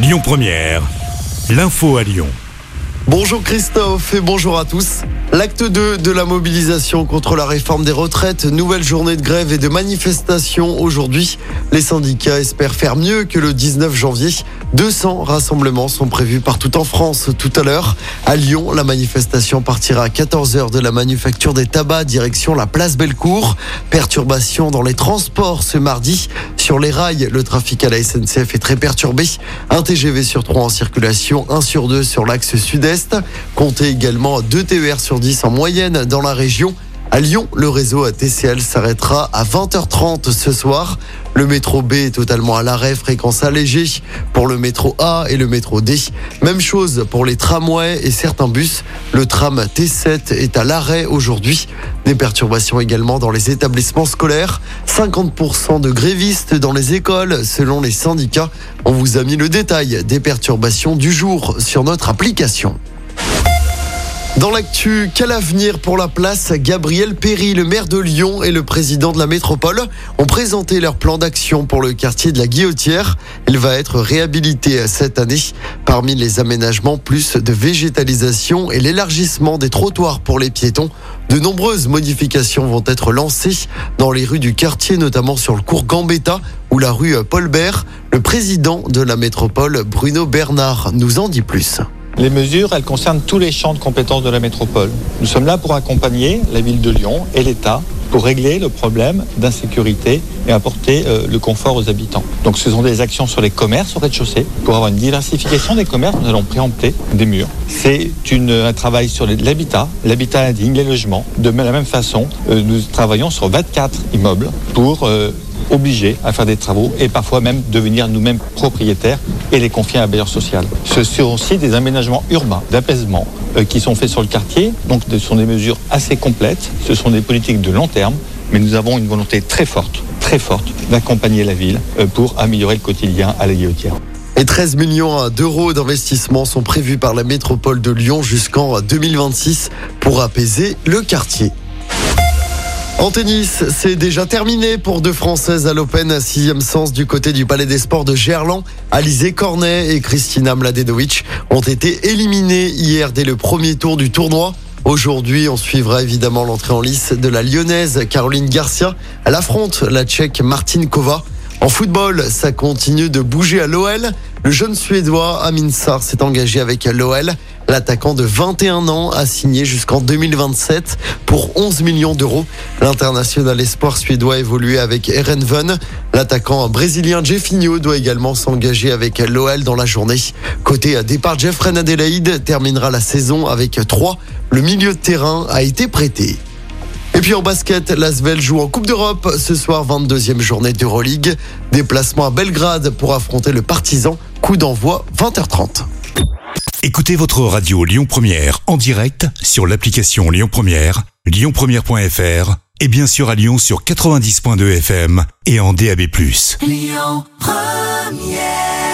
Lyon Première, l'info à Lyon. Bonjour Christophe et bonjour à tous. L'acte 2 de la mobilisation contre la réforme des retraites, nouvelle journée de grève et de manifestation aujourd'hui. Les syndicats espèrent faire mieux que le 19 janvier. 200 rassemblements sont prévus partout en France tout à l'heure. À Lyon, la manifestation partira à 14h de la manufacture des tabacs direction la place Bellecour. Perturbation dans les transports ce mardi. Sur les rails, le trafic à la SNCF est très perturbé. Un TGV sur 3 en circulation, 1 sur 2 sur l'axe sud-est. Comptez également 2 TER sur 10 en moyenne dans la région. À Lyon, le réseau TCL s'arrêtera à 20h30 ce soir. Le métro B est totalement à l'arrêt, fréquence allégée pour le métro A et le métro D. Même chose pour les tramways et certains bus. Le tram T7 est à l'arrêt aujourd'hui. Des perturbations également dans les établissements scolaires. 50% de grévistes dans les écoles selon les syndicats. On vous a mis le détail des perturbations du jour sur notre application. Dans l'actu, quel avenir pour la place Gabriel Péry, le maire de Lyon et le président de la métropole ont présenté leur plan d'action pour le quartier de la Guillotière? Il va être réhabilité cette année. Parmi les aménagements, plus de végétalisation et l'élargissement des trottoirs pour les piétons. De nombreuses modifications vont être lancées dans les rues du quartier, notamment sur le cours Gambetta ou la rue Paul Bert. Le président de la métropole, Bruno Bernard, nous en dit plus. Les mesures, elles concernent tous les champs de compétences de la métropole. Nous sommes là pour accompagner la ville de Lyon et l'État pour régler le problème d'insécurité et apporter euh, le confort aux habitants. Donc ce sont des actions sur les commerces au rez-de-chaussée. Pour avoir une diversification des commerces, nous allons préempter des murs. C'est un travail sur l'habitat, l'habitat indigne, les logements. De la même façon, euh, nous travaillons sur 24 immeubles pour euh, obligés à faire des travaux et parfois même devenir nous-mêmes propriétaires et les confier à un bailleur social. Ce sont aussi des aménagements urbains, d'apaisement, euh, qui sont faits sur le quartier. Donc ce sont des mesures assez complètes, ce sont des politiques de long terme, mais nous avons une volonté très forte, très forte, d'accompagner la ville euh, pour améliorer le quotidien à la guillotière. Et 13 millions d'euros d'investissement sont prévus par la métropole de Lyon jusqu'en 2026 pour apaiser le quartier. En tennis, c'est déjà terminé pour deux Françaises à l'Open, sixième sens du côté du Palais des Sports de Gerland. Alizé Cornet et Christina Mladenovic ont été éliminées hier dès le premier tour du tournoi. Aujourd'hui, on suivra évidemment l'entrée en lice de la lyonnaise Caroline Garcia. Elle affronte la tchèque Martin Kova. En football, ça continue de bouger à l'OL. Le jeune Suédois Amin Sarr s'est engagé avec l'OL. L'attaquant de 21 ans a signé jusqu'en 2027 pour 11 millions d'euros. L'international espoir suédois évolué avec Erenven. L'attaquant brésilien Jeffinho doit également s'engager avec l'OL dans la journée. Côté départ, Jeffrey Adelaide terminera la saison avec 3. Le milieu de terrain a été prêté. Et puis en basket, l'Asvel joue en Coupe d'Europe ce soir, 22e journée d'Euroleague. Déplacement à Belgrade pour affronter le Partizan. Coup d'envoi 20h30. Écoutez votre radio Lyon Première en direct sur l'application Lyon Première, lyonpremière.fr et bien sûr à Lyon sur 90.2 FM et en DAB+. Lyon Première